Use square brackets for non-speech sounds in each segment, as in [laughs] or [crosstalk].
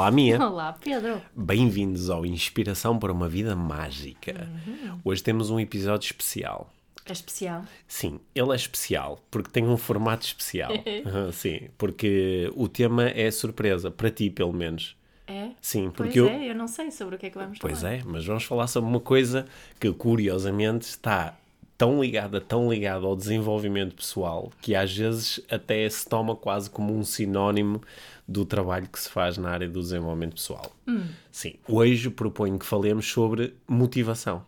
Olá, Mia. Olá, Pedro. Bem-vindos ao Inspiração para uma Vida Mágica. Hoje temos um episódio especial. É especial. Sim, ele é especial porque tem um formato especial. [laughs] [laughs] Sim, porque o tema é surpresa, para ti pelo menos. É? Sim, Pois porque eu. é, eu não sei sobre o que é que vamos Pois falar. é, mas vamos falar sobre uma coisa que curiosamente está tão ligada, tão ligada ao desenvolvimento pessoal que às vezes até se toma quase como um sinónimo do trabalho que se faz na área do desenvolvimento pessoal. Hum. Sim, hoje proponho que falemos sobre motivação.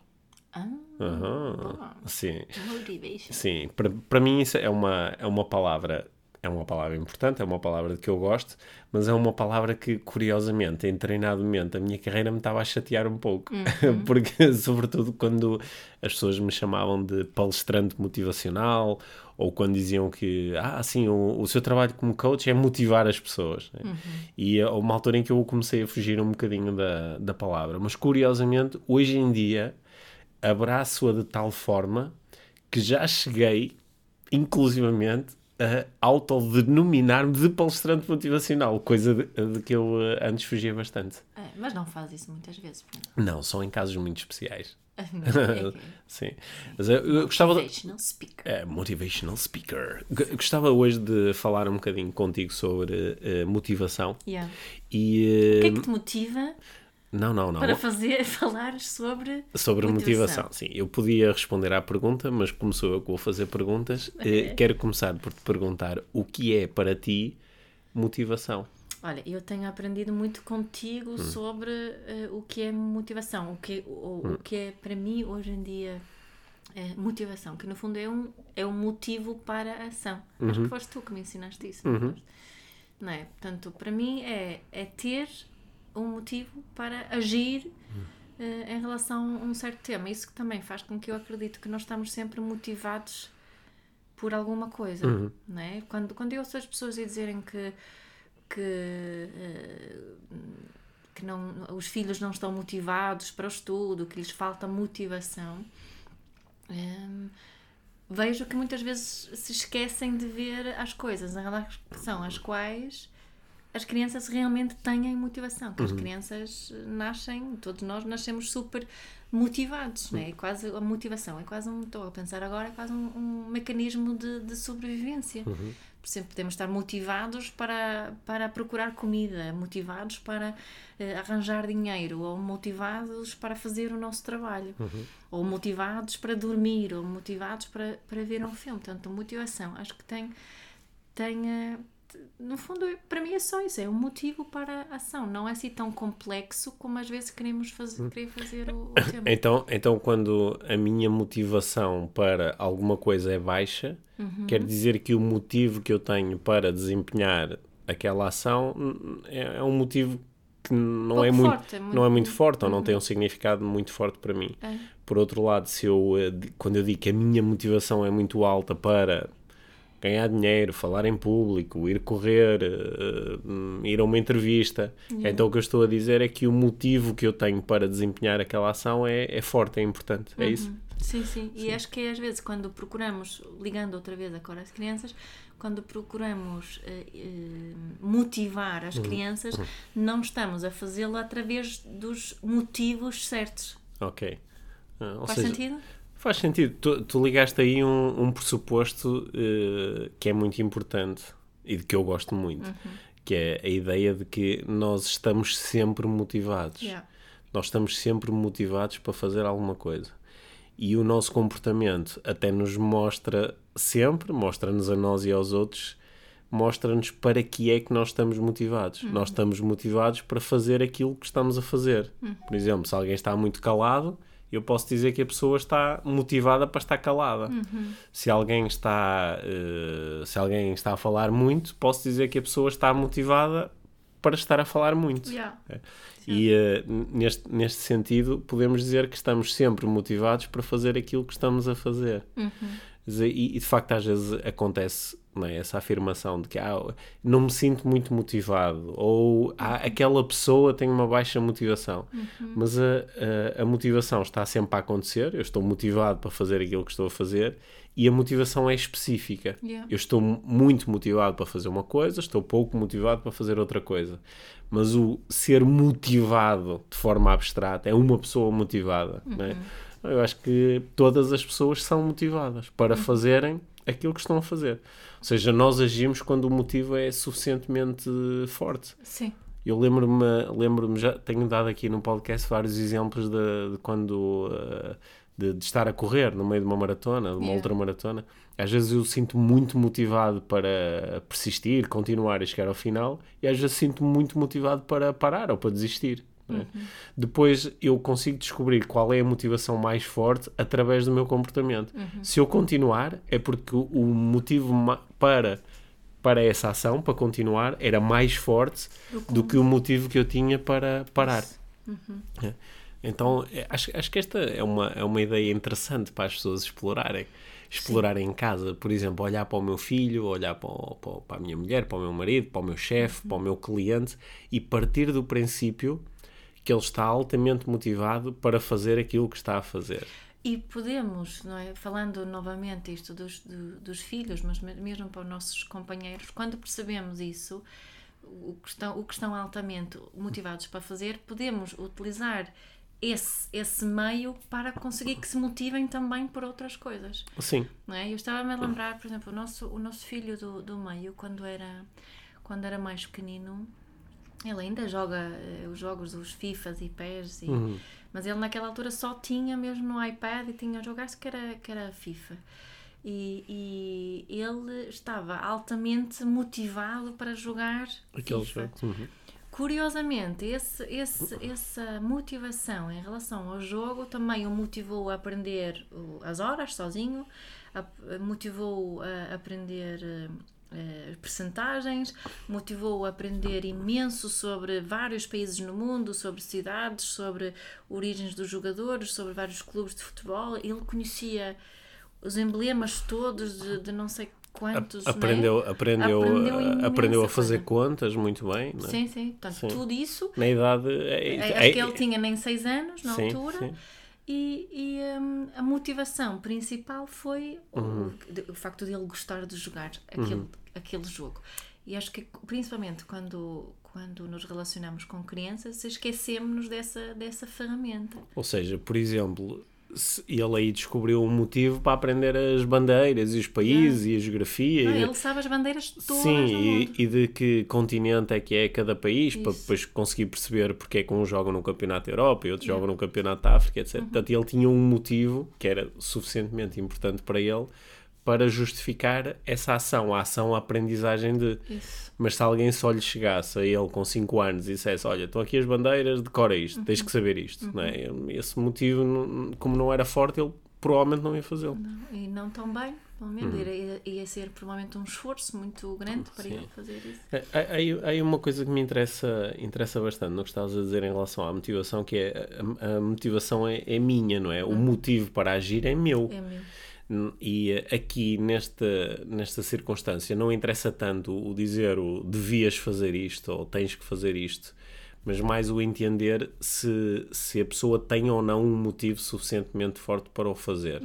Ah, Aham, Sim. motivation. Sim, para, para mim isso é uma, é uma palavra é uma palavra importante, é uma palavra de que eu gosto, mas é uma palavra que, curiosamente, em treinado momento, a minha carreira me estava a chatear um pouco. [laughs] Porque, sobretudo, quando as pessoas me chamavam de palestrante motivacional, ou quando diziam que, ah, sim, o, o seu trabalho como coach é motivar as pessoas. né? E é uma altura em que eu comecei a fugir um bocadinho da, da palavra. Mas, curiosamente, hoje em dia, abraço-a de tal forma que já cheguei, inclusivamente, a autodenominar-me de palestrante motivacional, coisa de, de que eu eh, antes fugia bastante. É, mas não faz isso muitas vezes. Pedro. Não, só em casos muito especiais. Não, [laughs] é [laughs] Sim. Mas eu, eu gostava de... Motivational speaker. É, motivational speaker. G- Gostava hoje de falar um bocadinho contigo sobre eh, motivação. Yeah. E. O que é eh, que te motiva Não, não, não. para fazer, [laughs] falar sobre Sobre motivação. motivação? sim. Eu podia responder à pergunta, mas como sou eu que vou fazer perguntas, [laughs] eh, quero começar por te perguntar o que é para ti motivação? Olha, eu tenho aprendido muito contigo Hum. sobre eh, o que é motivação, o que, o, Hum. o que é para mim hoje em dia é motivação, que no fundo é um, é um motivo para a ação. Acho Uhum. que foste tu que me ensinaste isso. não foste? Não é? Portanto, para mim é, é ter um motivo para agir eh, em relação a um certo tema. Isso que também faz com que eu acredito que nós estamos sempre motivados por alguma coisa, Uhum. não é? Quando, quando eu ouço as pessoas a dizerem que, que, eh, que não, os filhos não estão motivados para o estudo, que lhes falta motivação, hum, vejo que muitas vezes se esquecem de ver as coisas em relação às quais as crianças realmente têm motivação, que as crianças nascem, todos nós nascemos super motivados, né? é quase a motivação, é quase um, estou a pensar agora, é quase um, um mecanismo de, de sobrevivência. Por exemplo, podemos estar motivados para, para procurar comida, motivados para eh, arranjar dinheiro, ou motivados para fazer o nosso trabalho, ou motivados para dormir, ou motivados para, para ver um filme. Portanto, motivação, acho que tem, tem eh, no fundo, é- para mim é só isso, é um motivo para a ação. Não é assim tão complexo como às vezes queremos fazer, querer fazer o, o [coughs] tema. Então, então, quando a minha motivação para alguma coisa é baixa, Uhum. quer dizer que o motivo que eu tenho para desempenhar aquela ação hum, é, é um motivo que não Pouco é muito, forte, é muito- não é muito forte ou não tem um significado muito forte para mim. É. Por outro lado, se eu, eh, quando eu digo que a minha motivação é muito alta para ganhar dinheiro, falar em público, ir correr, hum, ir a uma entrevista, então o que eu estou a dizer é que o motivo que eu tenho para desempenhar aquela ação é, é forte, é importante, é isso? Sim, sim. E acho que às vezes quando procuramos, ligando outra vez agora às crianças, quando procuramos eh, motivar Uhum. as crianças, não estamos a fazê-lo através dos motivos certos. Ok. Ou Faz seja, sentido? Faz sentido. Tu, tu ligaste aí um, um pressuposto eh, que é muito importante e de que eu gosto muito, Uhum. que é a ideia de que nós estamos sempre motivados. Yeah. Nós estamos sempre motivados para fazer alguma coisa. E o nosso comportamento até nos mostra sempre, mostra-nos a nós e aos outros, mostra-nos para que é que nós estamos motivados. Nós estamos motivados para fazer aquilo que estamos a fazer. Por exemplo, se alguém está muito calado, eu posso dizer que a pessoa está motivada para estar calada. Se alguém está, eh, se alguém está a falar muito, posso dizer que a pessoa está motivada para estar a falar muito. Yeah. É. E uh, neste, neste sentido, podemos dizer que estamos sempre motivados para fazer aquilo que estamos a fazer. Uhum. E, e, de facto, às vezes acontece é, essa afirmação de que ah, não me sinto muito motivado, ou ah, aquela pessoa tem uma baixa motivação. Uhum. Mas a, a, a motivação está sempre a acontecer, eu estou motivado para fazer aquilo que estou a fazer e a motivação é específica. Yeah. Eu estou muito motivado para fazer uma coisa, estou pouco motivado para fazer outra coisa. Mas o ser motivado de forma abstrata é uma pessoa motivada. Não é? Eu acho que todas as pessoas são motivadas para fazerem aquilo que estão a fazer. Ou seja, nós agimos quando o motivo é suficientemente forte. Sim. Eu lembro-me, lembro-me já tenho dado aqui no podcast vários exemplos de, de quando uh, de, de, estar a correr no meio de uma maratona, de uma Yeah. ultramaratona. Às vezes eu sinto muito motivado para persistir, continuar e chegar ao final, e às vezes sinto muito motivado para parar ou para desistir. Não é? Depois eu consigo descobrir qual é a motivação mais forte através do meu comportamento. Se eu continuar, é porque o, motivo para para essa ação, para continuar, era mais forte do que o motivo que eu tinha para parar. É. Então, é, acho, acho que esta é uma, é uma ideia interessante para as pessoas explorarem. Explorarem em casa, por exemplo, olhar para o meu filho, olhar para, o- para, o- para a minha mulher, para o meu marido, para o meu chefe, para o meu cliente e partir do princípio que ele está altamente motivado para fazer aquilo que está a fazer. E podemos, não é? falando novamente isto dos, do- dos filhos, mas me- mesmo para os nossos companheiros, quando percebemos isso, o que estão, o que estão altamente motivados para fazer, podemos utilizar esse, esse meio para conseguir que se motivem também por outras coisas. Sim, Não é? Eu estava-me a lembrar, por exemplo, o nosso, o nosso filho do, do meio, quando era, quando era mais pequenino, ele ainda joga eh, os jogos dos FIFAs e PES, e, mas ele naquela altura só tinha mesmo no iPad e tinha jogasse que era, que era FIFA. E, e ele estava altamente motivado para jogar aquele FIFA. jogo. Uhum. Curiosamente, esse, esse, essa motivação em relação ao jogo também o motivou a aprender as horas sozinho, a- motivou a aprender eh, eh, percentagens, motivou a aprender imenso sobre vários países no mundo, sobre cidades, sobre origens dos jogadores, sobre vários clubes de futebol. Ele conhecia os emblemas todos de, de não sei quantos. não é? Aprendeu, aprendeu, Aprendeu a- imensa aprendeu a fazer coisa. contas muito bem. é? Sim, sim. Portanto, Sim. tudo isso Na idade. é- é, é- acho que ele tinha nem 6 anos na sim, altura sim. e, e, hum, a motivação principal foi o- Uhum. de- o, facto de ele gostar de jogar aquele, aquele jogo. E acho que principalmente quando, quando nos relacionamos com crianças, esquecemos-nos dessa, dessa ferramenta. Ou seja, por exemplo, ele aí descobriu um motivo para aprender as bandeiras e os países e a geografia. Não, ele sabe as bandeiras todas Sim, e, e de que continente é que é cada país, para Isso. depois conseguir perceber porque é que um joga no Campeonato da Europa e outro joga no Campeonato da África, etc. Portanto, ele tinha um motivo que era suficientemente importante para ele para justificar essa ação, a ação, a aprendizagem de. Isso. Mas se alguém só lhe chegasse a ele com 5 anos e dissesse: Olha, estão aqui as bandeiras, decora isto, Uhum. tens que saber isto. Não é? Esse motivo, como não era forte, ele provavelmente não ia fazê-lo. E não tão bem, pelo menos. Ia, ia ser provavelmente um esforço muito grande para Uhum. Sim. ele fazer isso. É, Há, há- há aí uma coisa que me interessa, interessa bastante no que estavas a dizer em relação à motivação, que é a, a motivação é, é minha, não é? O motivo para agir é meu. É meu. E eh, aqui nesta, nesta circunstância não interessa tanto o dizer o devias fazer isto ou tens que fazer isto, mas mais o entender se, se a pessoa tem ou não um motivo suficientemente forte para o fazer.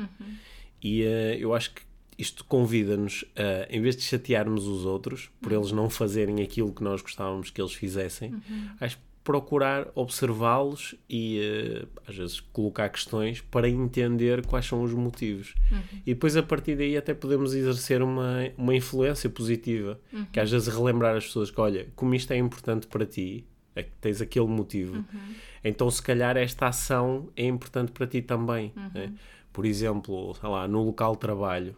E eh, eu acho que isto convida-nos a, em vez de chatearmos os outros por eles não fazerem aquilo que nós gostávamos que eles fizessem, acho que procurar observá-los e eh, às vezes colocar questões para entender quais são os motivos. E depois a partir daí até podemos exercer uma, uma influência positiva, que às vezes relembrar as pessoas que olha, como isto é importante para ti, é que tens aquele motivo, então se calhar esta ação é importante para ti também. né? Por exemplo, sei lá, no local de trabalho,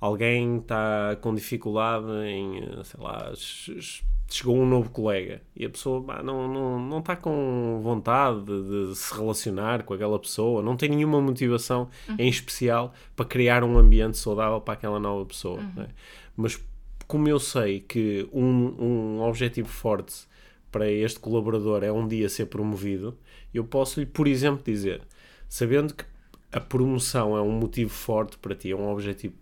alguém está com dificuldade em, eh, sei lá, ch- ch- chegou um novo colega e a pessoa pá, não, não, não está com vontade de, de se relacionar com aquela pessoa, não tem nenhuma motivação em especial para criar um ambiente saudável para aquela nova pessoa. né? Mas como eu sei que um, um objetivo forte para este colaborador é um dia ser promovido, eu posso-lhe, por exemplo, dizer, sabendo que a promoção é um motivo forte para ti, é um objetivo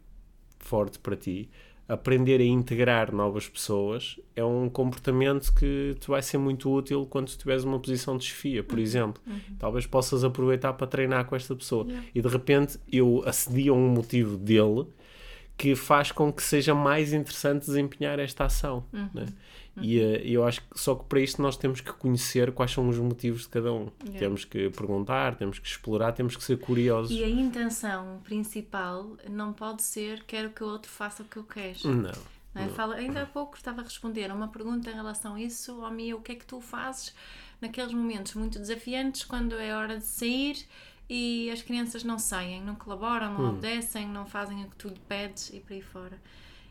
forte para ti, aprender a integrar novas pessoas é um comportamento que te vai ser muito útil quando estiveres numa posição de chefia, por uhum. exemplo. Uhum. Talvez possas aproveitar para treinar com esta pessoa. Yeah. E de repente eu acedi a um motivo dele que faz com que seja mais interessante desempenhar esta ação. Uhum. Né? E uh, eu acho que só que para isto nós temos que conhecer quais são os motivos de cada um. Yeah. Temos que perguntar, temos que explorar, temos que ser curiosos. E a intenção principal não pode ser quero que o outro faça o que eu quero. Não. não, é? Fala, ainda há pouco estava a responder a uma pergunta em relação a isso, ao Mia, o que é que tu fazes naqueles momentos muito desafiantes quando é hora de sair e as crianças não saem, não colaboram, não hum. obedecem, não fazem o que tu lhe pedes e por aí fora.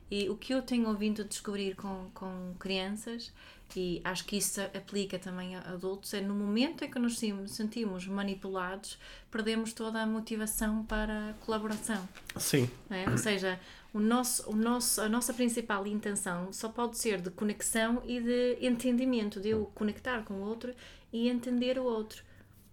E o que eu tenho ouvido descobrir com, com crianças, e acho que isso aplica também a adultos, é no momento em que nos sentimos manipulados, perdemos toda a motivação para a colaboração. Sim. É? Ou seja, o nosso, o nosso, a nossa principal intenção só pode ser de conexão e de entendimento, de eu conectar com o outro e entender o outro.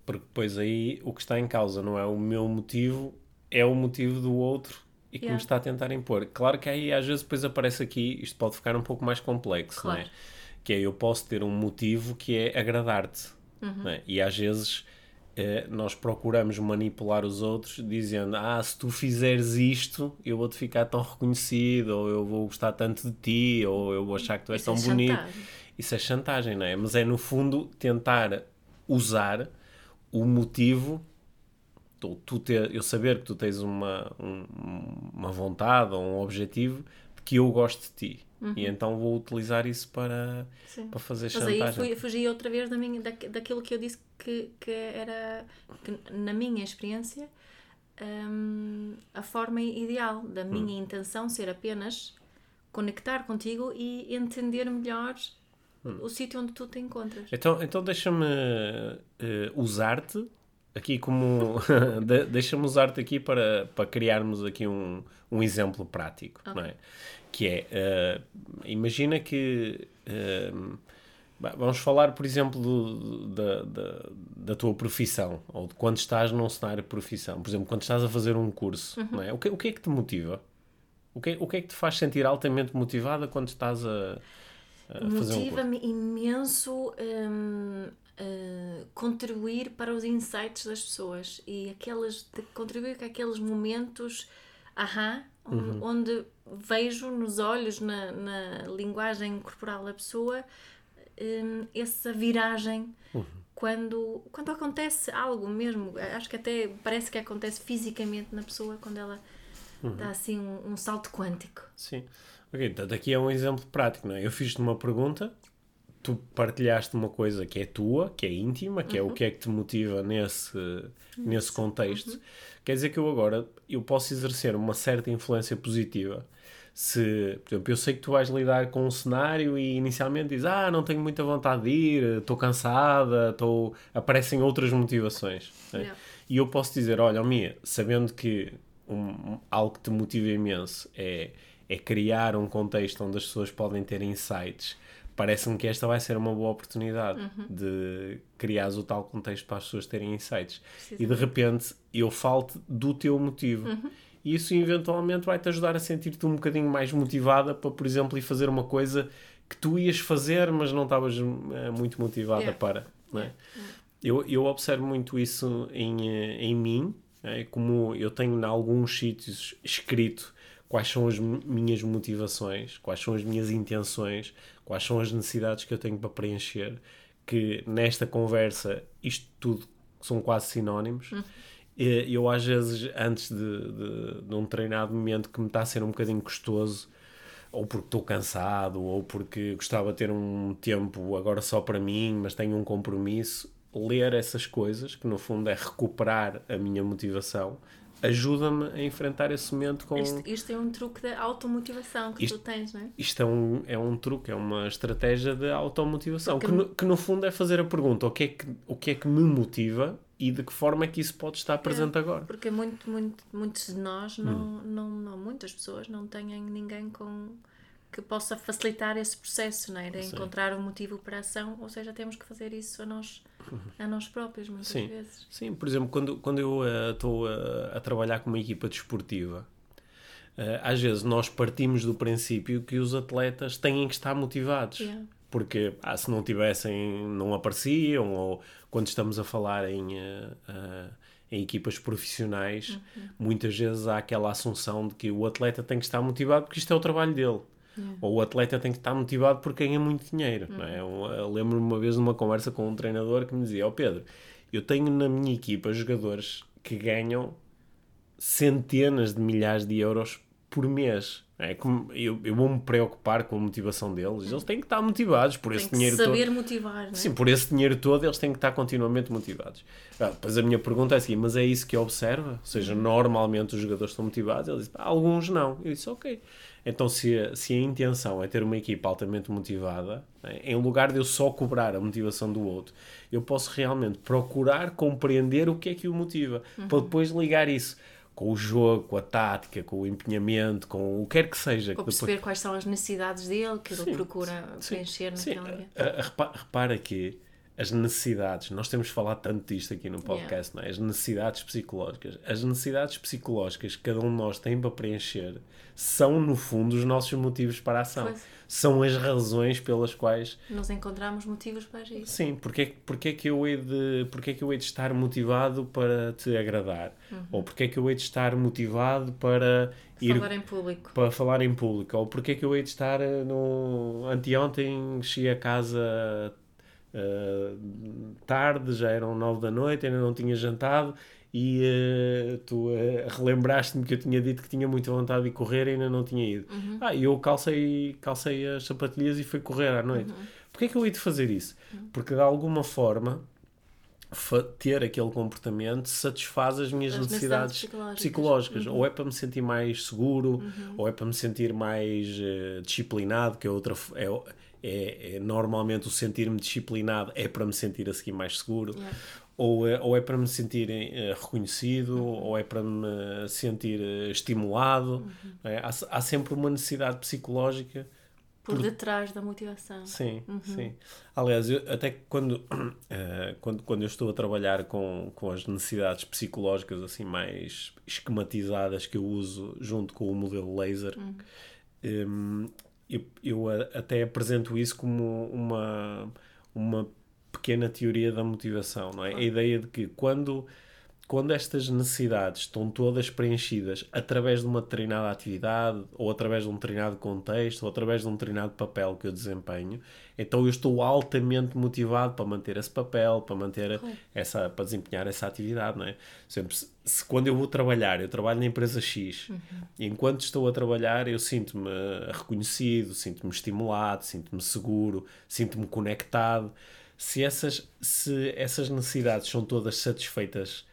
Porque depois aí o que está em causa não é o meu motivo, é o motivo do outro e que yeah. me está a tentar impor. Claro que aí às vezes depois aparece aqui, isto pode ficar um pouco mais complexo, claro. não é? Que é eu posso ter um motivo que é agradar-te, uhum. é? E às vezes eh, nós procuramos manipular os outros dizendo: Ah, se tu fizeres isto, eu vou-te ficar tão reconhecido, ou eu vou gostar tanto de ti, ou eu vou achar que tu és Isso tão é bonito. Chantagem. Isso é chantagem, não é? Mas é no fundo tentar usar o motivo tu, tu ter, eu saber que tu tens uma, um, uma vontade ou um objetivo de que eu gosto de ti. Uhum. E então vou utilizar isso para, para fazer Mas chantagem. Mas aí fugi outra vez da minha, da, daquilo que eu disse que, que era, que, na minha experiência, um, a forma ideal da minha hum. intenção ser apenas conectar contigo e entender melhor hum. o sítio onde tu te encontras. Então, então deixa-me uh, usar-te aqui como. [laughs] deixa-me usar-te aqui para, para criarmos aqui um, um exemplo prático, okay. não é? Que é, uh, imagina que. Uh, vamos falar, por exemplo, do, da, da, da, tua profissão, ou de quando estás num cenário de profissão. Por exemplo, quando estás a fazer um curso, uhum. não é? O que, o que é que te motiva? O que, o que é que te faz sentir altamente motivada quando estás a, a fazer um curso? Motiva-me imenso hum, uh, contribuir para os insights das pessoas e aquelas, contribuir com aqueles momentos ahá, uhum. onde vejo nos olhos, na, na linguagem corporal da pessoa, um, essa viragem uhum. quando, quando acontece algo mesmo. Acho que até parece que acontece fisicamente na pessoa quando ela uhum. dá assim um, um, salto quântico. Sim. Ok, então daqui é um exemplo prático, não é? Eu fiz-te uma pergunta tu partilhaste uma coisa que é tua, que é íntima, que uhum. é o uhum. que é que te motiva nesse, nesse contexto. Uhum. Quer dizer que eu agora eu posso exercer uma certa influência positiva. Se, por exemplo, eu sei que tu vais lidar com um cenário e inicialmente dizes, ah, não tenho muita vontade de ir, estou cansada, estou... aparecem outras motivações. Né? E eu posso dizer, olha, Mia, sabendo que um, algo que te motiva imenso é, é criar um contexto onde as pessoas podem ter insights parece-me que esta vai ser uma boa oportunidade uhum. de criares o tal contexto para as pessoas terem insights. E de repente eu falto do teu motivo. Uhum. E isso eventualmente vai-te ajudar a sentir-te um bocadinho mais motivada para, por exemplo, ir fazer uma coisa que tu ias fazer, mas não estavas eh, muito motivada yeah. para. Não é? Yeah. Eu, eu observo muito isso em, eh, em mim, é? como eu tenho em alguns sítios escrito quais são as minhas motivações, quais são as minhas intenções, quais são as necessidades que eu tenho para preencher, que nesta conversa isto tudo são quase sinónimos. Uhum. Eu às vezes, antes de, de, de, um treinado momento que me está a ser um bocadinho custoso, ou porque estou cansado, ou porque gostava de ter um tempo agora só para mim, mas tenho um compromisso, ler essas coisas, que no fundo é recuperar a minha motivação, ajuda-me a enfrentar esse momento com. Isto, isto é um truque de automotivação que isto, tu tens, não é? Isto é um, é um truque, é uma estratégia de automotivação, que no, que no fundo é fazer a pergunta: o que é que, o que, é que me motiva e de que forma é que isso pode estar presente é, agora? Porque muito, muito, muitos de nós, não, hum. não, não, muitas pessoas não têm ninguém com que possa facilitar esse processo, não é? De encontrar um motivo para a ação, ou seja, temos que fazer isso a nós, a nós próprios, muitas Sim. vezes. Sim, por exemplo, quando, quando eu eh, estou a, a trabalhar com uma equipa desportiva, eh, às vezes nós partimos do princípio que os atletas têm que estar motivados. Yeah. Porque ah, se não tivessem, não apareciam, ou quando estamos a falar em, em equipas profissionais, muitas vezes há aquela assunção de que o atleta tem que estar motivado porque isto é o trabalho dele. Ou o atleta tem que estar motivado porque ganha muito dinheiro. Não é? Eu, lembro-me uma vez de uma conversa com um treinador que me dizia: Ó Pedro, eu tenho na minha equipa jogadores que ganham centenas de milhares de euros por mês. É como eu, eu vou me preocupar com a motivação deles. Eles têm que estar motivados por Tem esse dinheiro saber todo. motivar, não é? Sim, por esse dinheiro todo eles têm que estar continuamente motivados. Ah, depois a minha pergunta é assim, mas é isso que observa? Ou seja, normalmente os jogadores estão motivados? Ele diz, "Pá, alguns não. Eu disse, ok. Então se a, se a intenção é ter uma equipa altamente motivada, né, em lugar de eu só cobrar a motivação do outro, eu posso realmente procurar compreender o que é que o motiva, para depois ligar isso com o jogo, com a tática, com o empenhamento, com o que quer que seja. Para que depois- perceber quais são as necessidades dele, que ele Sim, procura Sim, preencher sim. naquele ambiente. A- a- repa- repara que as necessidades, nós temos falado tanto disto aqui no podcast, não é? As necessidades psicológicas. As necessidades psicológicas que cada um de nós tem para preencher são, no fundo, os nossos motivos para a ação. Pois. São as razões pelas quais Nós encontramos motivos para isso. Sim, porque, porque, é que eu hei de, porque é que eu hei de estar motivado para te agradar? Ou porque é que eu hei de estar motivado para ir Falar em público. para falar em público? Ou porque é que eu hei de estar eh, no... Anteontem cheguei a casa eh, tarde, já eram nove da noite, ainda não tinha jantado e eh, tu eh, relembraste-me que eu tinha dito que tinha muita vontade de correr e ainda não tinha ido. Ah, e eu calcei, calcei as sapatilhas e fui correr à noite. Porquê é que eu hei de fazer isso? Porque de alguma forma ter aquele comportamento satisfaz as minhas As necessidades, necessidades psicológicas. psicológicas. Ou é para me sentir mais seguro, ou é para me sentir mais eh, disciplinado, que é outra. É, é, é- normalmente o sentir-me disciplinado é para me sentir a seguir mais seguro. Yeah. Ou é, ou é para me sentir eh, reconhecido, ou é para me sentir eh, estimulado. É, há, há sempre uma necessidade psicológica Por detrás da motivação. Sim, sim. Aliás, eu, até quando, [clears throat] eh, quando, quando eu estou a trabalhar com, com as necessidades psicológicas assim mais esquematizadas que eu uso junto com o modelo laser, hum, eu, eu até apresento isso como uma, uma pequena teoria da motivação, não é? A ideia de que quando quando estas necessidades estão todas preenchidas através de uma determinada atividade, ou através de um determinado contexto, ou através de um determinado papel que eu desempenho, então eu estou altamente motivado para manter esse papel, para manter essa, para desempenhar essa atividade, não é? Sempre, se, quando eu vou trabalhar, eu trabalho na empresa X, e enquanto estou a trabalhar, eu sinto-me reconhecido, sinto-me estimulado, sinto-me seguro, sinto-me conectado. Se essas, se essas necessidades são todas satisfeitas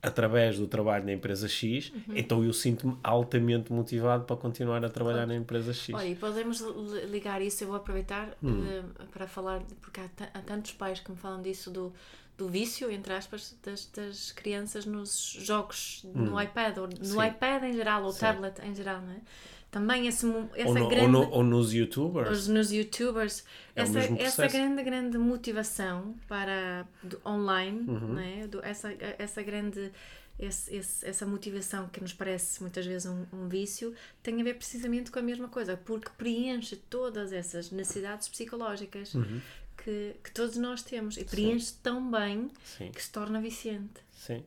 através do trabalho na empresa X, Uhum. então eu sinto-me altamente motivado para continuar a trabalhar na empresa X. Olha, e podemos li- ligar isso, eu vou aproveitar Hum. eh, para falar, porque há, há tantos pais que me falam disso do, do vício, entre aspas, das, das crianças nos jogos no iPad, ou no Hum. Sim. iPad em geral, ou Sim. tablet em geral, não é? Também esse, essa ou, no- ou grande... no- ou nos youtubers. os- nos youtubers É essa, essa grande grande motivação para do, online Uhum. né? do, essa essa grande esse, esse- essa motivação que nos parece muitas vezes um, um vício tem a ver precisamente com a mesma coisa porque preenche todas essas necessidades psicológicas Uhum. Que, que todos nós temos e preenche tão bem Sim. que se torna viciante. Sim.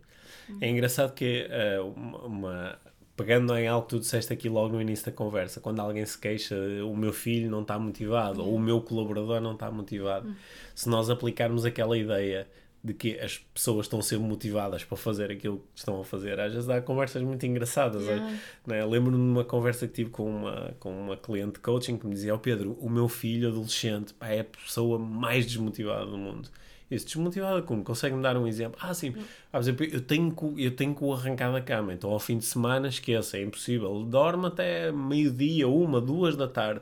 É engraçado que eh, uma, uma- pegando em algo que tu disseste aqui logo no início da conversa, quando alguém se queixa, o meu filho não está motivado, ou o meu colaborador não está motivado, se nós aplicarmos aquela ideia de que as pessoas estão sempre motivadas para fazer aquilo que estão a fazer, às vezes dá conversas muito engraçadas. Yeah. Né? Lembro-me de uma conversa que tive com uma, com uma cliente de coaching que me dizia: Ó Pedro, o meu filho adolescente pá, é a pessoa mais desmotivada do mundo. Isso, desmotivada como? Consegue-me dar um exemplo? Ah, sim. Por exemplo, eu tenho, que, eu tenho que o arrancar da cama, então ao fim de semana esqueça, é impossível. Dorme até meio-dia, uma, duas da tarde.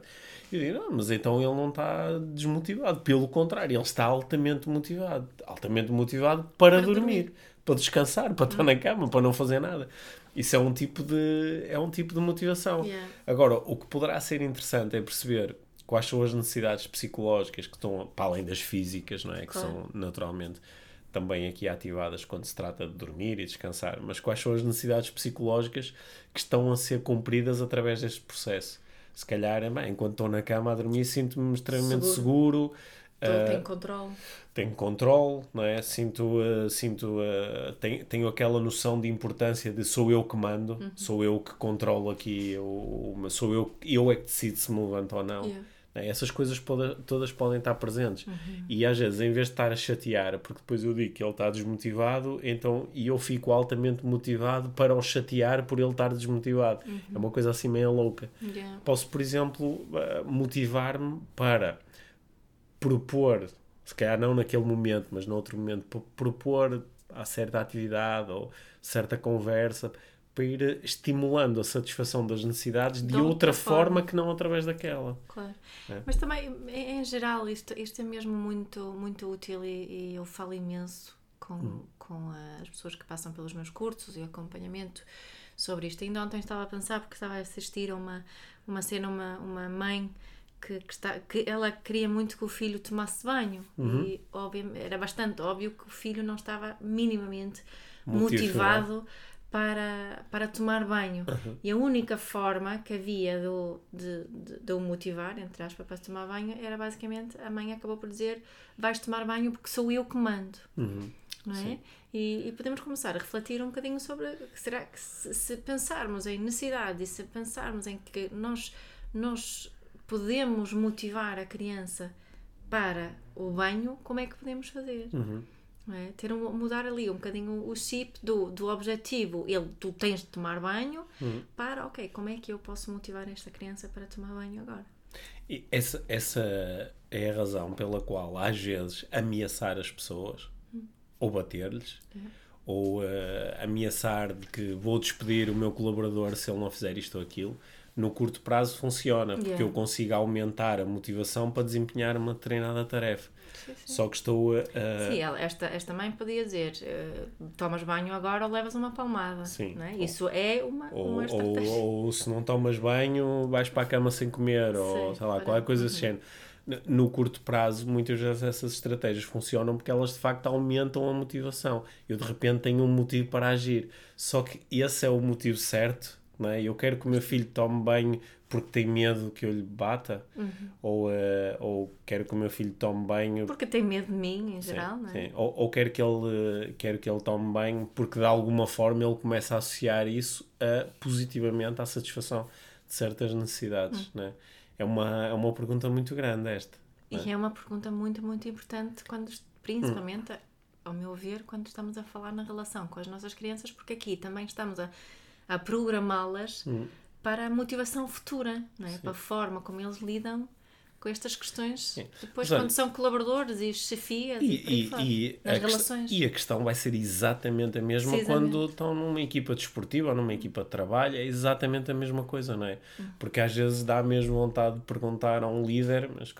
Eu digo, não, mas então ele não está desmotivado. Pelo contrário, ele está altamente motivado. Altamente motivado para, Para dormir, dormir. para descansar, para estar na cama, para não fazer nada. Isso é um tipo de, é um tipo de motivação. Yeah. Agora, o que poderá ser interessante é perceber quais são as necessidades psicológicas que estão para além das físicas, não é? Que Claro. são naturalmente também aqui ativadas quando se trata de dormir e descansar, mas quais são as necessidades psicológicas que estão a ser cumpridas através deste processo? Se calhar, é bem, enquanto estou na cama a dormir, sinto-me extremamente seguro, Ele ah, tem controle. tenho controle, não é? Sinto, uh, sinto uh, tenho, tenho aquela noção de importância de sou eu que mando, Uhum. sou eu que controlo aqui, o- sou eu, eu é que decido se me levanto ou não. Yeah. Não é? Essas coisas pode- todas podem estar presentes. Uhum. E às vezes, em vez de estar a chatear, porque depois eu digo que ele está desmotivado, então e eu fico altamente motivado para o chatear por ele estar desmotivado. Uhum. É uma coisa assim meio louca. Yeah. Posso, por exemplo, uh, motivar-me para propor, se calhar não naquele momento, mas noutro momento, pro- propor a certa atividade ou certa conversa para ir estimulando a satisfação das necessidades de, De outra, outra forma. forma. que não através daquela. Claro. É. Mas também, em geral, isto, isto é mesmo muito, muito útil e, e eu falo imenso com, Hum. com as pessoas que passam pelos meus cursos e acompanhamento sobre isto. Ainda ontem estava a pensar, porque estava a assistir a uma, uma cena, uma, uma mãe que, que, está, que ela queria muito que o filho tomasse banho Uhum. e obviamente, era bastante óbvio que o filho não estava minimamente Motivado. motivado para, para tomar banho. Uhum. E a única forma que havia de, de, de o motivar, entre aspas, para tomar banho, era basicamente a mãe acabou por dizer: vais tomar banho porque sou eu que mando. Uhum. Não é? E, e podemos começar a refletir um bocadinho sobre será que se, se pensarmos em necessidade e se pensarmos em que nós, nós podemos motivar a criança para o banho, como é que podemos fazer? Uhum. É? Ter um, mudar ali um bocadinho o chip do, do objetivo. Ele, tu tens de tomar banho Uhum. para, ok, como é que eu posso motivar esta criança para tomar banho agora? E essa, essa é a razão pela qual, às vezes, ameaçar as pessoas ou bater-lhes ou eh, ameaçar de que vou despedir o meu colaborador se ele não fizer isto ou aquilo, no curto prazo funciona, porque Yeah. eu consigo aumentar a motivação para desempenhar uma determinada tarefa. Só que estou a. a- Sim, esta, esta mãe podia dizer: eh, tomas banho agora ou levas uma palmada. Sim. Não é? Isso é uma, ou, uma ou, estratégia. ou se não tomas banho, vais para a cama sem comer, ou Sim, sei lá, qualquer coisa desse género. No- No curto prazo, muitas vezes essas estratégias funcionam porque elas de facto aumentam a motivação. Eu de repente tenho um motivo para agir. Só que esse é o motivo certo, não é? Eu quero que o meu filho tome banho porque tem medo que eu lhe bata, Uhum. ou, eh, ou quero que o meu filho tome banho Porque tem medo de mim, em Sim, geral, não é? sim. Ou, ou quero, que ele, eh, quero que ele tome bem, porque de alguma forma ele começa a associar isso a, positivamente à satisfação de certas necessidades. Hum. Né? É, uma, é uma pergunta muito grande esta. E é uma pergunta muito, muito importante, quando, principalmente, Hum. ao meu ver, quando estamos a falar na relação com as nossas crianças, porque aqui também estamos a, a programá-las Hum. Para a motivação futura, não é? para a forma como eles lidam com estas questões depois Mas quando são colaboradores e chefias e, E, e, nas a relações. e a questão vai ser exatamente a mesma Precisamente. quando estão numa equipa desportiva ou numa equipa de trabalho, é exatamente a mesma coisa, não é? Hum. Porque às vezes dá mesmo vontade de perguntar a um líder, mas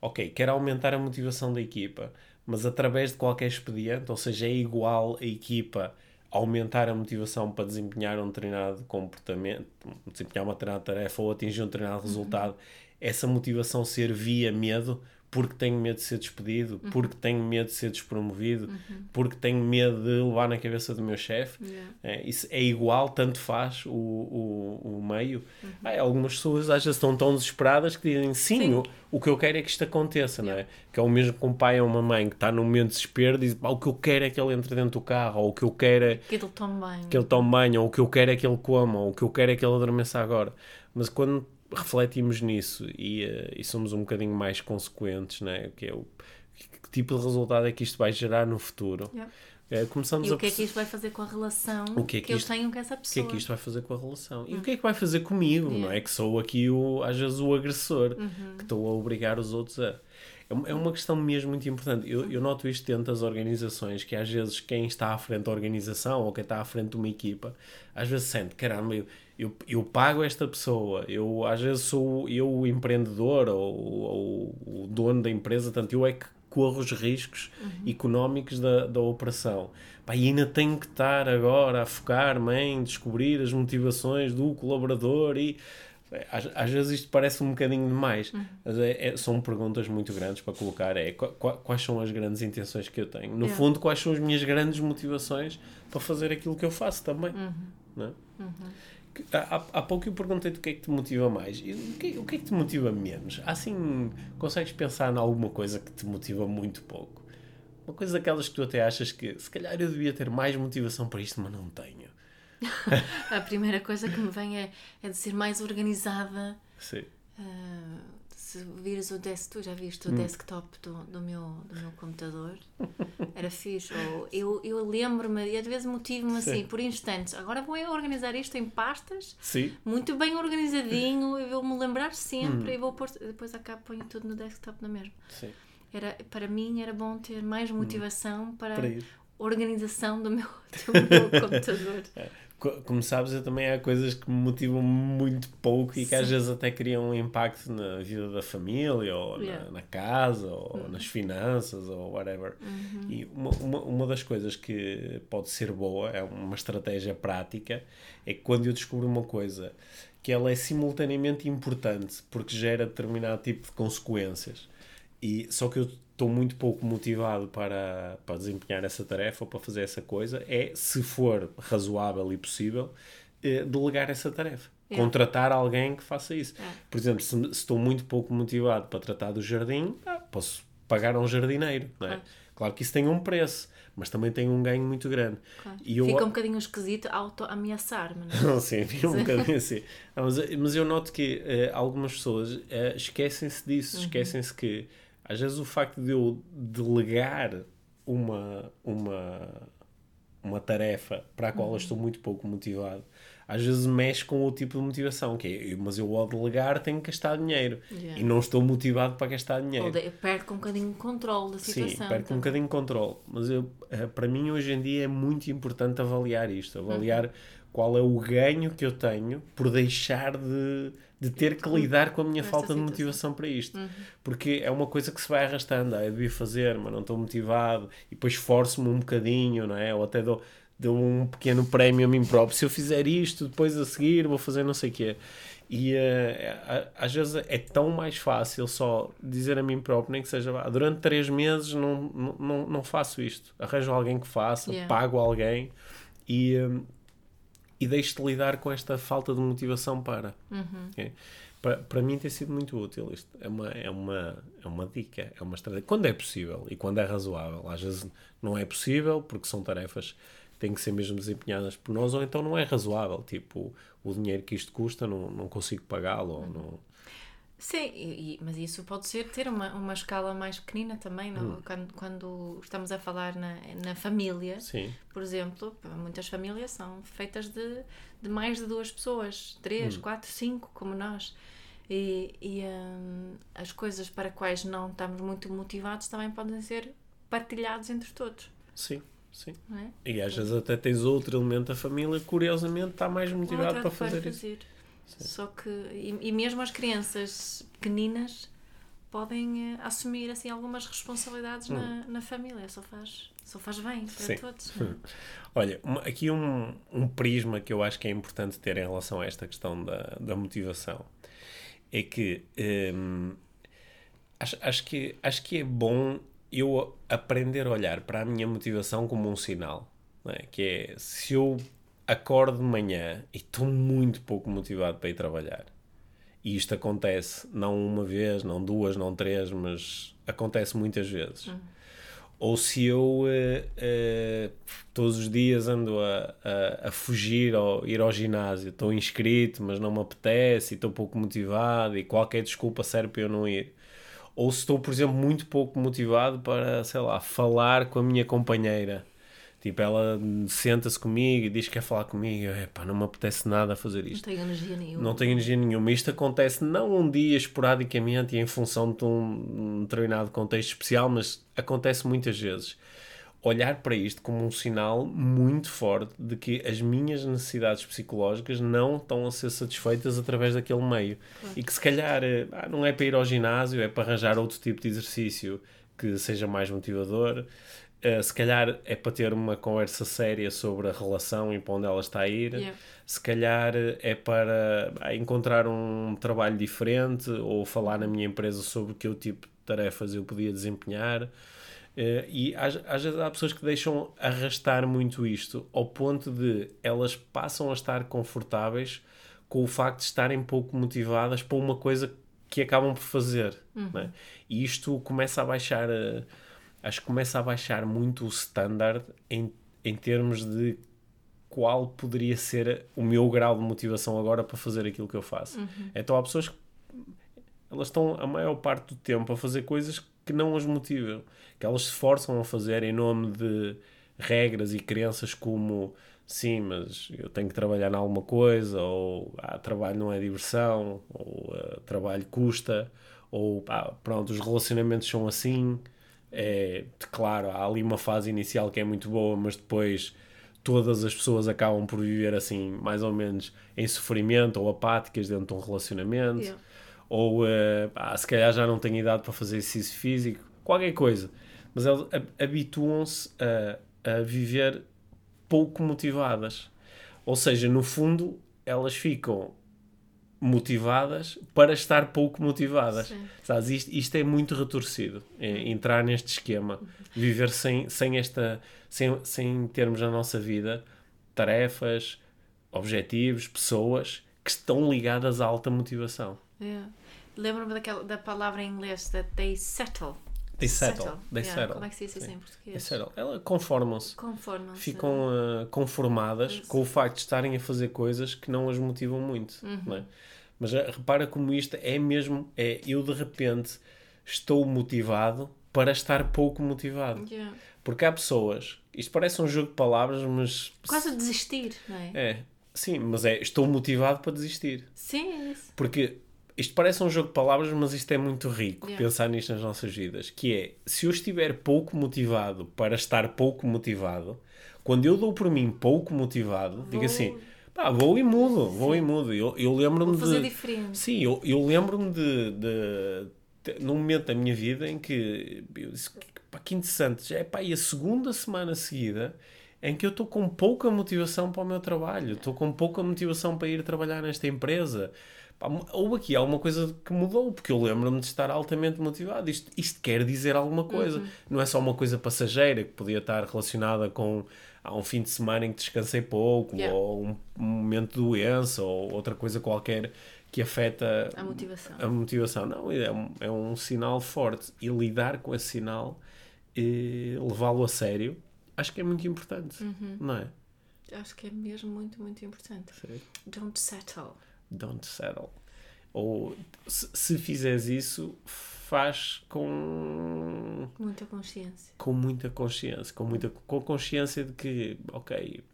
ok, quero aumentar a motivação da equipa, mas através de qualquer expediente, ou seja, é igual a equipa aumentar a motivação para desempenhar um determinado comportamento, desempenhar uma determinada tarefa ou atingir um determinado resultado, essa motivação ser via medo, porque tenho medo de ser despedido, porque tenho medo de ser despromovido, porque tenho medo de levar na cabeça do meu chefe. Yeah. É, isso é igual, tanto faz o, o, o meio. Ah, algumas pessoas às vezes estão tão desesperadas que dizem sim, Sim. O, o que eu quero é que isto aconteça, não é? Que é o mesmo com um pai ou uma mãe que está num momento de desespero diz "Pá, o que eu quero é que ele entre dentro do carro, ou o que eu quero é Que ele tome bem. que ele tome banho, ou o que eu quero é que ele coma, ou o que eu quero é que ele adormeça agora. Mas quando refletimos nisso e, eh, e somos um bocadinho mais consequentes, né? que é o que, tipo de resultado é que isto vai gerar no futuro, Yeah. eh, começamos E o que é que isto vai fazer com a relação O que é que, que eu isto- tenho com essa o que pessoa? é que isto vai fazer com a relação e o que é que vai fazer comigo, não é? Yeah. Que sou aqui, o, às vezes, o agressor, que estou a obrigar os outros a. É, é uma questão mesmo muito importante. Eu, eu noto isto dentro das organizações, que às vezes quem está à frente da organização ou quem está à frente de uma equipa, às vezes sente, caramba, eu, eu, eu pago esta pessoa, eu às vezes sou eu o empreendedor ou, ou o dono da empresa, tanto eu é que corro os riscos uhum. económicos da, da operação. Pá, e ainda tenho que estar agora a focar-me em descobrir as motivações do colaborador e às, às vezes isto parece um bocadinho demais, uhum. mas é, é, são perguntas muito grandes para colocar. É quais são as grandes intenções que eu tenho? No fundo, quais são as minhas grandes motivações para fazer aquilo que eu faço também? Uhum. Não é? Uhum. Há, há pouco eu perguntei-te o que é que te motiva mais. E o, que, o que é que te motiva menos? Assim, consegues pensar em alguma coisa que te motiva muito pouco? Uma coisa daquelas que tu até achas que se calhar eu devia ter mais motivação para isto, mas não tenho. [laughs] a primeira coisa que me vem é, é de ser mais organizada. Sim. Uh, se vires o desktop, já viste o hum. desktop do, do, meu, do meu computador? Era fixe. Ou eu, eu lembro-me, e às vezes motivo-me assim, por instantes. Agora vou organizar isto em pastas, Sim. muito bem organizadinho, eu vou-me lembrar sempre hum. e vou pôr, depois acabo ponho tudo no desktop na mesma. Sim. Era, para mim era bom ter mais hum. motivação hum. para, para a organização do meu, [laughs] do meu computador. Como sabes, eu também há coisas que me motivam muito pouco e que Sim. às vezes até criam um impacto na vida da família, ou yeah. na, na, casa, ou uhum. nas finanças, ou whatever. Uhum. E uma, uma, uma das coisas que pode ser boa, é uma estratégia prática, é que quando eu descubro uma coisa que ela é simultaneamente importante porque gera determinado tipo de consequências, e só que eu estou muito pouco motivado para, para desempenhar essa tarefa ou para fazer essa coisa, é, se for razoável e possível, eh, delegar essa tarefa. É. Contratar alguém que faça isso. É. Por exemplo, se, se, estou muito pouco motivado para tratar do jardim, ah, posso pagar a um jardineiro. Não é? Claro que isso tem um preço, mas também tem um ganho muito grande. Claro. E eu... Fica um bocadinho esquisito auto-ameaçar-me. Não, é? [laughs] sim, fica um bocadinho assim. Não, mas, mas, eu noto que uh, algumas pessoas uh, esquecem-se disso, uhum. esquecem-se que às vezes o facto de eu delegar uma, uma, uma tarefa para a qual uhum. eu estou muito pouco motivado, às vezes mexe com o tipo de motivação, que é, mas eu ao delegar tenho que gastar dinheiro yeah. e não estou motivado para gastar dinheiro. Ou de, perco um bocadinho o controle da situação. Sim, perco um bocadinho o controle. Mas eu, eh, para mim hoje em dia é muito importante avaliar isto, avaliar uhum. Qual é o ganho que eu tenho por deixar de de ter que lidar com a minha falta de motivação para isto. Uhum. Porque é uma coisa que se vai arrastando. Ah, eu devia fazer, mas não estou motivado. E depois esforço-me um bocadinho, não é? Ou até dou, dou um pequeno prémio a mim próprio. Se eu fizer isto, depois a seguir vou fazer não sei o quê. E uh, às vezes é tão mais fácil só dizer a mim próprio, nem que seja durante três meses não, não, não faço isto. Arranjo alguém que faça, yeah. pago alguém e, uh, e deixo de lidar com esta falta de motivação para. Uhum. Okay? Para, para mim tem sido muito útil isto. É uma, é, uma, é uma dica, é uma estratégia. Quando é possível e quando é razoável. Às vezes não é possível porque são tarefas que têm que ser mesmo desempenhadas por nós ou então não é razoável. Tipo, o dinheiro que isto custa não, não consigo pagá-lo ou não Sim, e, mas isso pode ser ter uma, uma escala mais pequenina também, não? Hum. Quando, quando estamos a falar na, na família, Sim. por exemplo, muitas famílias são feitas de, de mais de duas pessoas, três, hum. quatro, cinco, como nós. E, e hum, as coisas para quais não estamos muito motivados também podem ser partilhados entre todos. Sim. Sim. É? E às vezes até tens outro elemento da família curiosamente está mais motivado para fazer, fazer isso. Sim. Só que, e, e, mesmo as crianças pequeninas podem uh, assumir assim algumas responsabilidades hum. na, na família, só faz, só faz bem para Sim. todos. [laughs] É? Olha, uma, aqui um, um prisma que eu acho que é importante ter em relação a esta questão da, da motivação é que um, acho, acho, que acho que é bom eu aprender a olhar para a minha motivação como um sinal. É? Que é se eu acordo de manhã e estou muito pouco motivado para ir trabalhar. E isto acontece não uma vez, não duas, não três, mas acontece muitas vezes. Uhum. Ou se eu uh, uh, todos os dias ando a, a, a, fugir ou ir ao ginásio, estou inscrito, mas não me apetece e estou pouco motivado e qualquer desculpa serve para eu não ir. Ou se estou, por exemplo, muito pouco motivado para, sei lá, falar com a minha companheira Tipo, ela senta-se comigo e diz que quer falar comigo. Epá, não me apetece nada fazer Não isto. tenho energia nenhuma. Não tenho energia nenhuma. Isto acontece não um dia esporadicamente e em função de um, determinado contexto especial, mas acontece muitas vezes. Olhar para isto como um sinal muito forte de que as minhas necessidades psicológicas não estão a ser satisfeitas através daquele meio. E que se calhar eh, ah, não é para ir ao ginásio, é para arranjar outro tipo de exercício que seja mais motivador. Eh, se calhar é para ter uma conversa séria sobre a relação e para onde ela está a ir. Yeah. Se calhar é para ah, encontrar um trabalho diferente ou falar na minha empresa sobre que tipo de tarefas eu podia desempenhar. Eh, e às, às vezes há pessoas que deixam arrastar muito isto ao ponto de elas passam a estar confortáveis com o facto de estarem pouco motivadas para uma coisa que acabam por fazer. não é? E isto começa a baixar, eh, acho que começa a baixar muito o standard em, em termos de qual poderia ser o meu grau de motivação agora para fazer aquilo que eu faço. Então há pessoas que elas estão a maior parte do tempo a fazer coisas que não as motivam, que elas se forçam a fazer em nome de regras e crenças como sim, mas eu tenho que trabalhar em alguma coisa, ou ah, trabalho não é diversão, ou ah, trabalho custa, ou ah, pronto, os relacionamentos são assim. É, claro, há ali uma fase inicial que é muito boa, mas depois todas as pessoas acabam por viver assim, mais ou menos em sofrimento ou apáticas dentro de um relacionamento Yeah. ou eh, pá, se calhar já não tenho idade para fazer exercício físico, qualquer coisa. Mas elas ha- habituam-se a, a viver pouco motivadas. Ou seja, no fundo, elas ficam motivadas para estar pouco motivadas. Sim. Sabes? Isto, isto é muito retorcido, é, entrar neste esquema, viver sem, sem, esta, sem, sem termos na nossa vida tarefas, objetivos, pessoas que estão ligadas à alta motivação. Yeah. Lembro-me daquela, da palavra em inglês, that they settle. They settle. They Yeah. settle. Como é que se diz isso em They português? settle. Elas conformam-se. Conformam-se. Ficam ah, conformadas Isso. com o facto de estarem a fazer coisas que não as motivam muito. Uhum. não é? Mas ah, repara como isto é mesmo, é eu de repente estou motivado para estar pouco motivado. Yeah. Porque há pessoas, isto parece um jogo de palavras, mas Quase desistir, não é? é, sim, mas é, estou motivado para desistir. Sim, é isso. Porque isto parece um jogo de palavras, mas isto é muito rico Yeah. pensar nisto nas nossas vidas. Que é, se eu estiver pouco motivado para estar pouco motivado, quando eu dou por mim pouco motivado, digo assim, pá, vou e mudo, vou e mudo. Eu, eu lembro-me Vou fazer de... diferente. Sim, eu, eu lembro-me de, de, de- num momento da minha vida em que eu disse, pá, que interessante, já é pá, e a segunda semana seguida em que eu estou com pouca motivação para o meu trabalho, estou com pouca motivação para ir trabalhar nesta empresa. Pá, houve aqui alguma coisa que mudou, porque eu lembro-me de estar altamente motivado. Isto, isto quer dizer alguma coisa. Uhum. Não é só uma coisa passageira que podia estar relacionada com há um fim de semana em que descansei pouco, Yeah. ou um, momento de doença, ou outra coisa qualquer que afeta A motivação. a motivação. Não, é um, é um sinal forte. E lidar com esse sinal e levá-lo a sério, acho que é muito importante. Uhum. Não é? Acho que é mesmo muito, muito importante. Don't settle. Don't settle. Ou se, se fizeres isso, faz com, Muita consciência. com muita consciência, com muita com consciência de que, ok,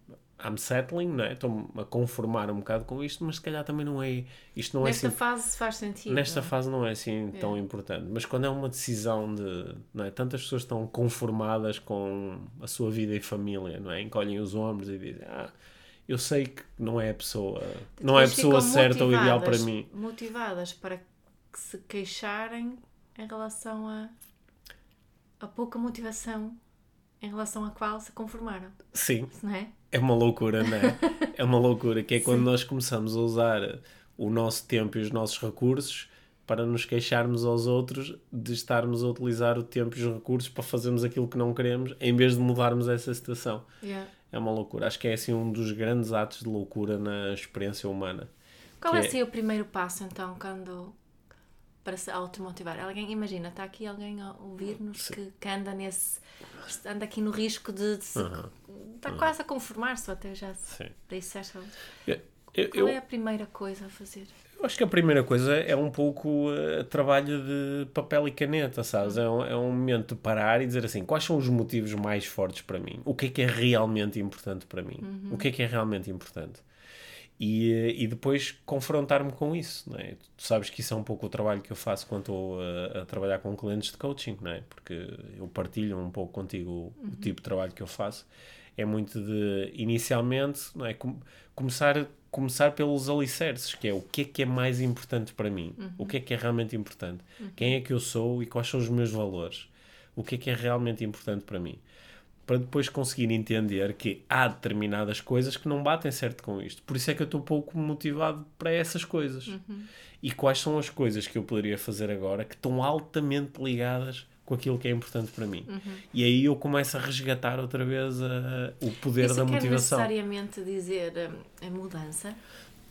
I'm settling, não é? Estou-me a conformar um bocado com isto, mas se calhar também não é. Isto não Nesta é assim fase faz sentido. Nesta não é? fase não é assim tão importante, mas quando é uma decisão de. Não é? Tantas pessoas estão conformadas com a sua vida e família, não é? Encolhem os ombros e dizem: Ah, eu sei que não é a pessoa, não é a pessoa certa ou ideal para mim. Motivadas para que se queixarem em relação a, a pouca motivação em relação à qual se conformaram, Sim, não é? é uma loucura, não é? [laughs] É uma loucura, que é quando nós começamos a usar o nosso tempo e os nossos recursos para nos queixarmos aos outros de estarmos a utilizar o tempo e os recursos para fazermos aquilo que não queremos, em vez de mudarmos essa situação. Yeah. É uma loucura. Acho que é assim um dos grandes atos de loucura na experiência humana. Qual é é- assim o primeiro passo então quando para se automotivar? Alguém, imagina, está aqui alguém a ouvir-nos que, que anda nesse anda aqui no risco de, de se, está quase a conformar-se até já Sim. settle. Eu, Eu, Qual é a primeira coisa a fazer? Eu acho que a primeira coisa é um pouco uh, trabalho de papel e caneta, sabes? É um, é um momento de parar e dizer assim: quais são os motivos mais fortes para mim? O que é que é realmente importante para mim? O que é que é realmente importante? E, uh, e depois confrontar-me com isso, não é? Tu sabes que isso é um pouco o trabalho que eu faço quando estou a, a trabalhar com clientes de coaching, não é? Porque eu partilho um pouco contigo o, o tipo de trabalho que eu faço. É muito de, inicialmente, não é? Com- começar, começar pelos alicerces, que é o que é que é mais importante para mim, o que é que é realmente importante, quem é que eu sou e quais são os meus valores, o que é que é realmente importante para mim. Para depois conseguir entender que há determinadas coisas que não batem certo com isto. Por isso é que eu estou pouco motivado para essas coisas. E quais são as coisas que eu poderia fazer agora que estão altamente ligadas com aquilo que é importante para mim. E aí eu começo a resgatar outra vez a- o poder Isso da quer motivação. necessariamente dizer hum, a mudança?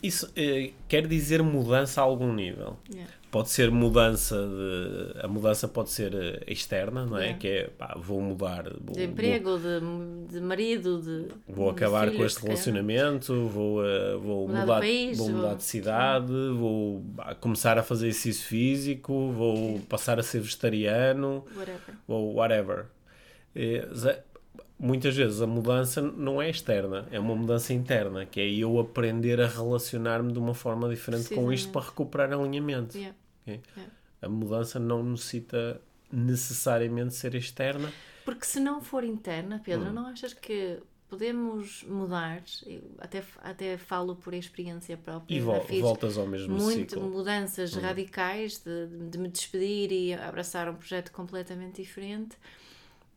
Isso eh, quer dizer mudança a algum nível. Yeah. Pode ser mudança de. A mudança pode ser eh, externa, não é? Yeah. Que é pá, vou mudar. Vou, De emprego, de, de marido, de. Vou, vou acabar com este relacionamento, vou, eh, vou Mudar de mudar, país, vou mudar vou- de cidade, vou bah, começar a fazer exercício físico, vou passar a ser vegetariano, Whatever. ou whatever. Muitas vezes a mudança não é externa, é uma mudança interna, que é eu aprender a relacionar-me de uma forma diferente com isto para recuperar alinhamento. Yeah. ok? Yeah. A mudança não necessita necessariamente ser externa. Porque se não for interna, Hum. Pedro, não achas que podemos mudar? Eu até, até falo por experiência própria. E vol- fiz voltas ao mesmo muito ciclo. Hum. mudanças radicais de, de me despedir e abraçar um projeto completamente diferente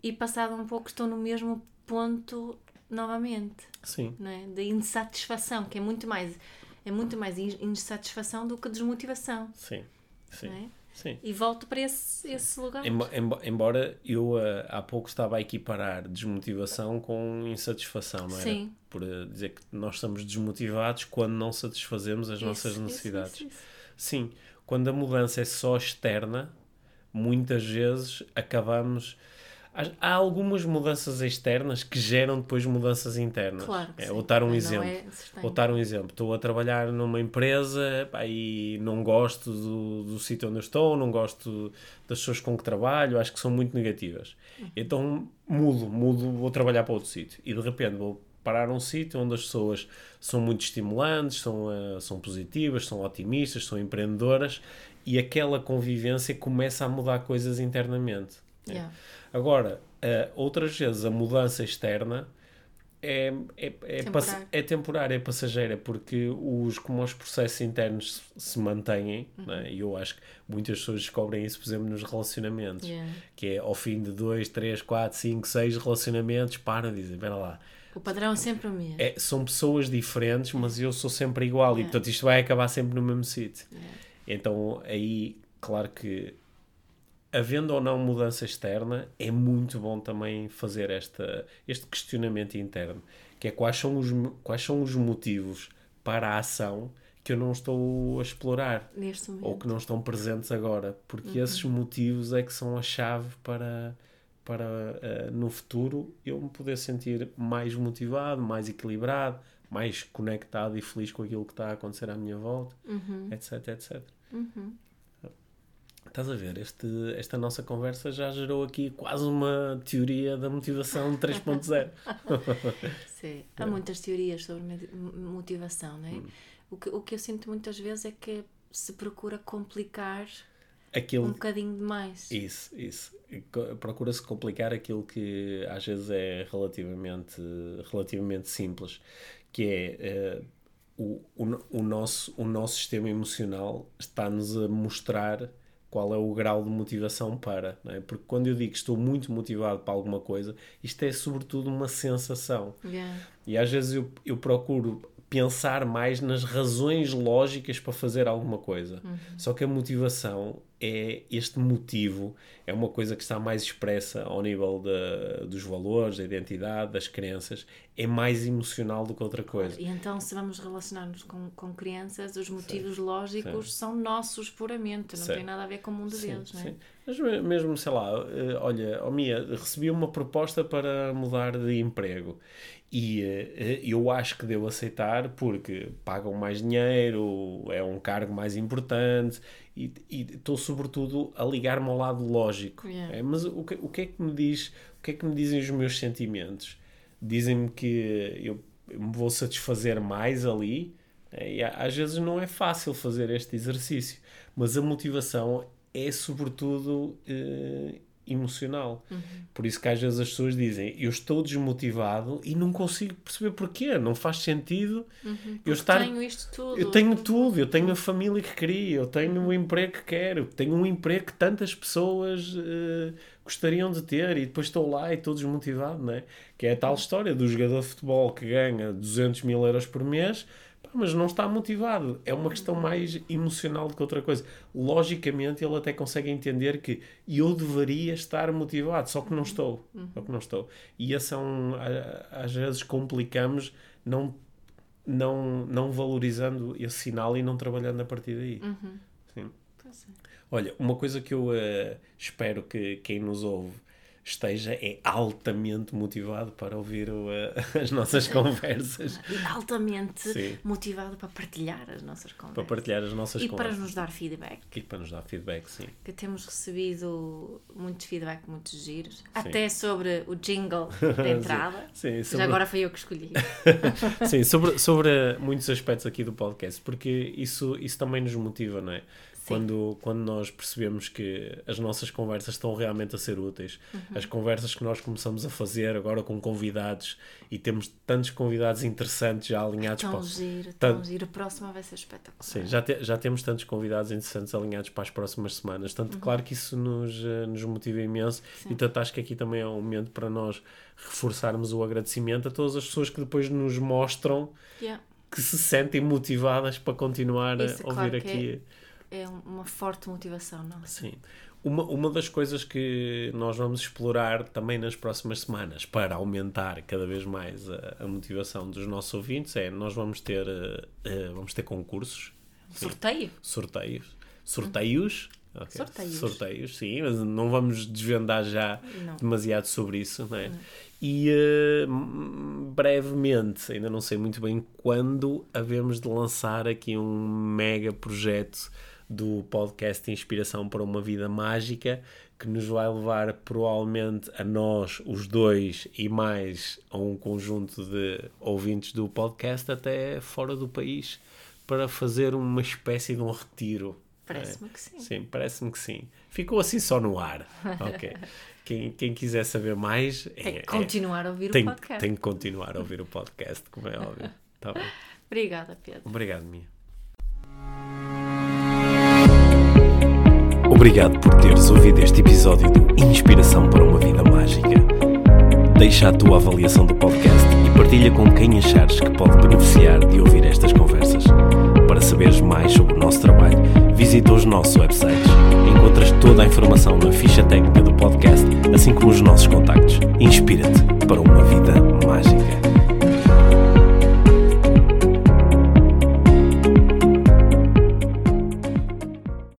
e passado um pouco estou no mesmo ponto novamente, Sim, não é? De insatisfação, que é muito mais é muito mais in- insatisfação do que desmotivação, sim, sim. é? sim. E volto para esse, esse lugar. Embo- embo- Embora eu ah, há pouco estava a equiparar desmotivação com insatisfação, não era? Sim. Por ah, dizer que nós estamos desmotivados quando não satisfazemos as Isso, nossas necessidades. isso, isso. Sim, quando a mudança é só externa, muitas vezes acabamos. Há algumas mudanças externas que geram depois mudanças internas. Claro É, sim, vou dar um mas não exemplo. é. Vou dar um exemplo. Estou a trabalhar numa empresa pá, e não gosto do, do sítio onde eu estou, não gosto das pessoas com que trabalho, acho que são muito negativas. Uhum. Então mudo, mudo, vou trabalhar para outro sítio. E de repente vou parar num sítio onde as pessoas são muito estimulantes, são, eh, são positivas, são otimistas, são empreendedoras e aquela convivência começa a mudar coisas internamente. Yeah. Agora, eh, outras vezes a mudança externa é, é, é, Temporária. é temporária, é passageira, porque os, como os processos internos se, se mantêm, Uhum. né? e eu acho que muitas pessoas descobrem isso, por exemplo, nos relacionamentos, Yeah. que é ao fim de dois, três, quatro, cinco, seis relacionamentos, param e dizem, espera lá, O padrão é sempre o mesmo. é, são pessoas diferentes, mas eu sou sempre igual, e Yeah. portanto isto vai acabar sempre no mesmo sítio. Yeah. Então aí, claro que havendo ou não mudança externa, é muito bom também fazer esta, este questionamento interno, que é quais são, os, quais são os motivos para a ação que eu não estou a explorar ou que não estão presentes agora, porque esses motivos é que são a chave para, para eh, no futuro eu me poder sentir mais motivado, mais equilibrado, mais conectado e feliz com aquilo que está a acontecer à minha volta, etc, etc. Estás a ver, este, esta nossa conversa já gerou aqui quase uma teoria da motivação 3.0. [laughs] Sim. Há muitas teorias sobre motivação, não é? Hum. O, que, o que eu sinto muitas vezes é que se procura complicar Aquilo, um bocadinho demais. Isso, isso. Procura-se complicar aquilo que às vezes é relativamente, relativamente simples, que é eh, o, o, o nosso, o nosso sistema emocional está-nos a mostrar qual é o grau de motivação para, é? Porque quando eu digo que estou muito motivado para alguma coisa, isto é sobretudo uma sensação. Yeah. E às vezes eu, eu procuro pensar mais nas razões lógicas para fazer alguma coisa. Só que a motivação é este motivo é uma coisa que está mais expressa ao nível de, dos valores, da identidade, das crenças, é mais emocional do que outra coisa. E então, se vamos relacionar-nos com, com crianças, os motivos sim, lógicos sim. são nossos puramente, não sim. tem nada a ver com o mundo deles, não é? Mas mesmo, sei lá, eh, olha, oh Mia, recebi uma proposta para mudar de emprego e uh, eu acho que devo aceitar porque pagam mais dinheiro, é um cargo mais importante e estou sobretudo a ligar-me ao lado lógico. Yeah. É, mas o que, o que é que me diz, o que é que me dizem os meus sentimentos? Dizem-me que eu me vou satisfazer mais ali. É, e às vezes não é fácil fazer este exercício, mas a motivação é sobretudo uh, emocional. Uhum. Por isso que às vezes as pessoas dizem eu estou desmotivado e não consigo perceber porquê. Não faz sentido uhum. eu estar. Tenho isto tudo. Eu tenho tudo. Eu tenho a família que queria. Eu tenho o emprego que quero. Tenho um emprego que tantas pessoas uh, gostariam de ter e depois estou lá e estou desmotivado, não é? Que é a tal história do jogador de futebol que ganha 200 mil euros por mês mas não está motivado. É uma questão mais emocional do que outra coisa. Logicamente, ele até consegue entender que eu deveria estar motivado, só que não estou. Só que não estou. E esse é um, às vezes complicamos não, não, não valorizando esse sinal e não trabalhando a partir daí. Uhum. Sim. Olha, uma coisa que eu uh, espero que quem nos ouve esteja é altamente motivado para ouvir o, uh, [laughs] as nossas conversas. E altamente Sim. motivado para partilhar as nossas conversas. Para partilhar as nossas e conversas. E para nos dar feedback. E para nos dar feedback, sim. Que temos recebido muitos feedback, muitos giros. Sim. Até sobre o jingle [laughs] da entrada. sim, sobre... Já agora foi eu que escolhi. [laughs] sim, sobre, sobre muitos aspectos aqui do podcast, porque isso, isso também nos motiva, não é? Quando, quando nós percebemos que as nossas conversas estão realmente a ser úteis. Uhum. As conversas que nós começamos a fazer agora com convidados e temos tantos convidados interessantes já alinhados tão para giro, tão Tant... giro. A próxima vai ser espetacular. Sim, já, te, já temos tantos convidados interessantes alinhados para as próximas semanas. Tanto, uhum. claro que isso nos, eh, nos motiva imenso Sim. e tanto acho que aqui também é um momento para nós reforçarmos o agradecimento a todas as pessoas que depois nos mostram yeah. que se sentem motivadas para continuar isso, a ouvir claro aqui. É é uma forte motivação nossa. Sim. Uma, uma das coisas que nós vamos explorar também nas próximas semanas para aumentar cada vez mais a, a motivação dos nossos ouvintes é nós vamos ter, uh, vamos ter concursos. Sorteio? Sorteios. Sorteios. Okay. Sorteios. Sorteios, sim, mas não vamos desvendar já não. demasiado sobre isso, não é? Não. E uh, brevemente, ainda não sei muito bem quando, havemos de lançar aqui um mega projeto do podcast Inspiração para uma Vida Mágica, que nos vai levar provavelmente a nós, os dois, e mais a um conjunto de ouvintes do podcast até fora do país, para fazer uma espécie de um retiro. Parece-me é? que sim. Sim, parece-me que sim. Ficou assim só no ar. [laughs] Ok. quem, quem quiser saber mais. É, tem que continuar a ouvir tem, o podcast. Tem que continuar a ouvir o podcast, como é óbvio. [laughs] Tá bom. Obrigada, Pedro. Obrigado, Mia. Obrigado por teres ouvido este episódio do Inspiração para uma Vida Mágica. Deixa a tua avaliação do podcast e partilha com quem achares que pode beneficiar de ouvir estas conversas. Para saberes mais sobre o nosso trabalho, visita os nossos websites. Encontras toda a informação na ficha técnica do podcast, assim como os nossos contactos. Inspira-te